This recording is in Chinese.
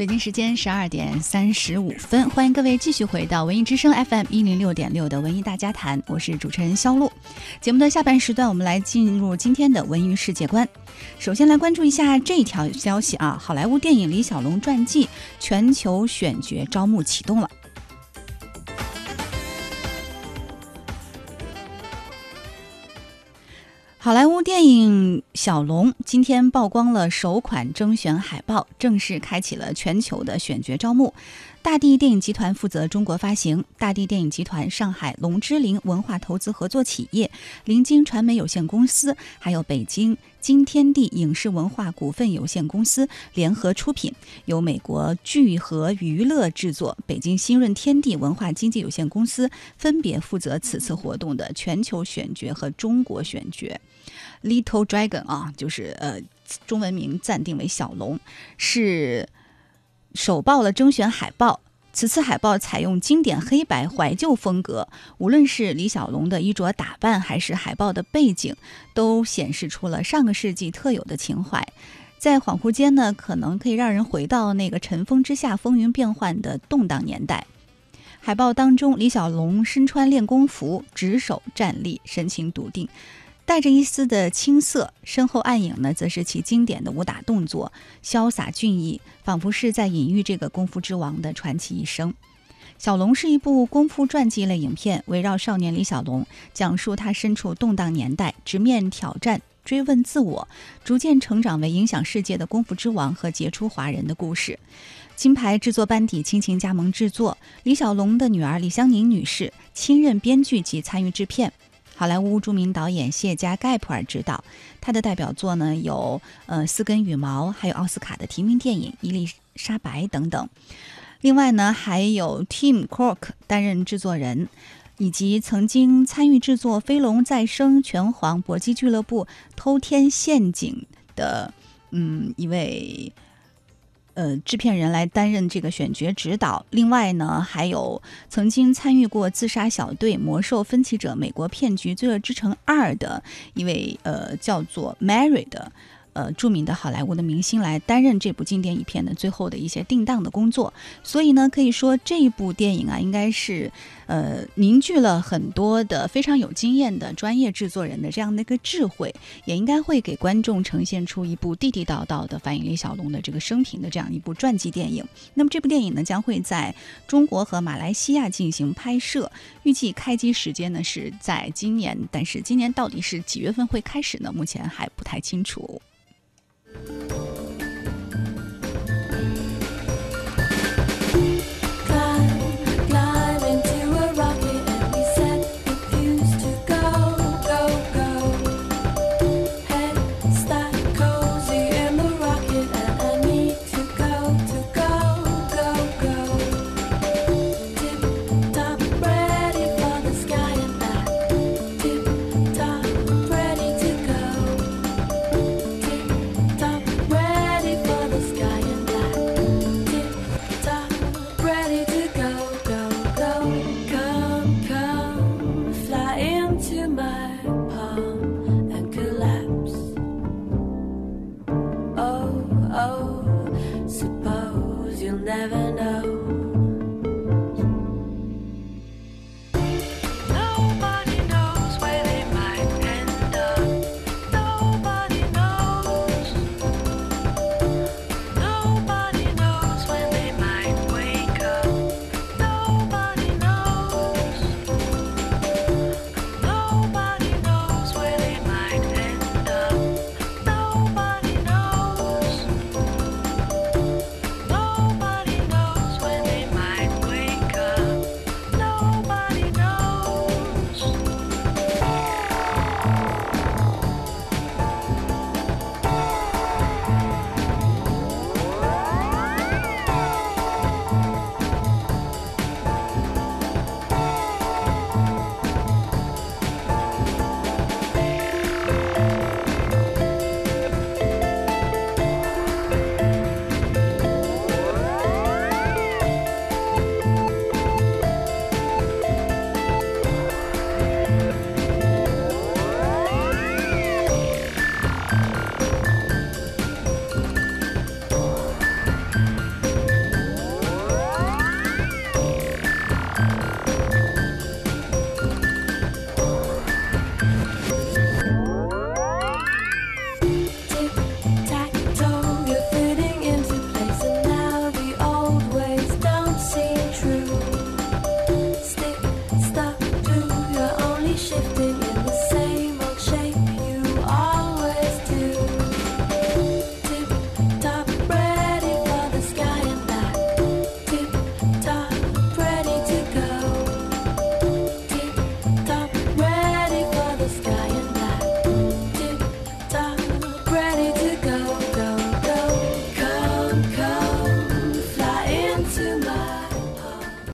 北京时间十二点三十五分，欢迎各位继续回到文艺之声 FM 一零六点六的文艺大家谈，我是主持人肖璐。节目的下半时段，我们来进入今天的文娱世界观。首先来关注一下这条消息啊，好莱坞电影李小龙传记全球选角招募启动了。好莱坞电影《小龙》今天曝光了首款征选海报，正式开启了全球的选角招募。大地电影集团负责中国发行，大地电影集团上海龙之灵文化投资合作企业、临京传媒有限公司，还有北京金天地影视文化股份有限公司联合出品，由美国聚合娱乐制作，北京新润天地文化经纪有限公司分别负责此次活动的全球选角和中国选角。Little Dragon 啊，就是呃，中文名暂定为小龙，是。首曝了征选海报，此次海报采用经典黑白怀旧风格，无论是李小龙的衣着打扮，还是海报的背景，都显示出了上个世纪特有的情怀。在恍惚间呢，可能可以让人回到那个尘封之下风云变幻的动荡年代。海报当中，李小龙身穿练功服，执手站立，神情笃定。带着一丝的青涩，身后暗影呢，则是其经典的武打动作，潇洒俊逸，仿佛是在隐喻这个功夫之王的传奇一生。小龙是一部功夫传记类影片，围绕少年李小龙，讲述他身处动荡年代，直面挑战，追问自我，逐渐成长为影响世界的功夫之王和杰出华人的故事。金牌制作班底倾情加盟制作，李小龙的女儿李香凝女士亲任编剧及参与制片。好莱坞著名导演谢加盖普尔执导，他的代表作呢有呃《四根羽毛》，还有奥斯卡的提名电影《伊丽莎白》等等。另外呢，还有 Tim Cook 担任制作人，以及曾经参与制作《飞龙再生》《拳皇》《搏击俱乐部》《偷天陷阱》的嗯一位。呃，制片人来担任这个选角指导。另外呢，还有曾经参与过《自杀小队》《魔兽分歧者》《美国骗局》《罪恶之城二》的一位呃，叫做 Mary 的。呃，著名的好莱坞的明星来担任这部经典影片的最后的一些定档的工作，所以呢，可以说这一部电影啊，应该是呃凝聚了很多的非常有经验的专业制作人的这样的一个智慧，也应该会给观众呈现出一部地地道道的反映李小龙的这个生平的这样一部传记电影。那么这部电影呢，将会在中国和马来西亚进行拍摄，预计开机时间呢是在今年，但是今年到底是几月份会开始呢？目前还不太清楚。Thank you. never know.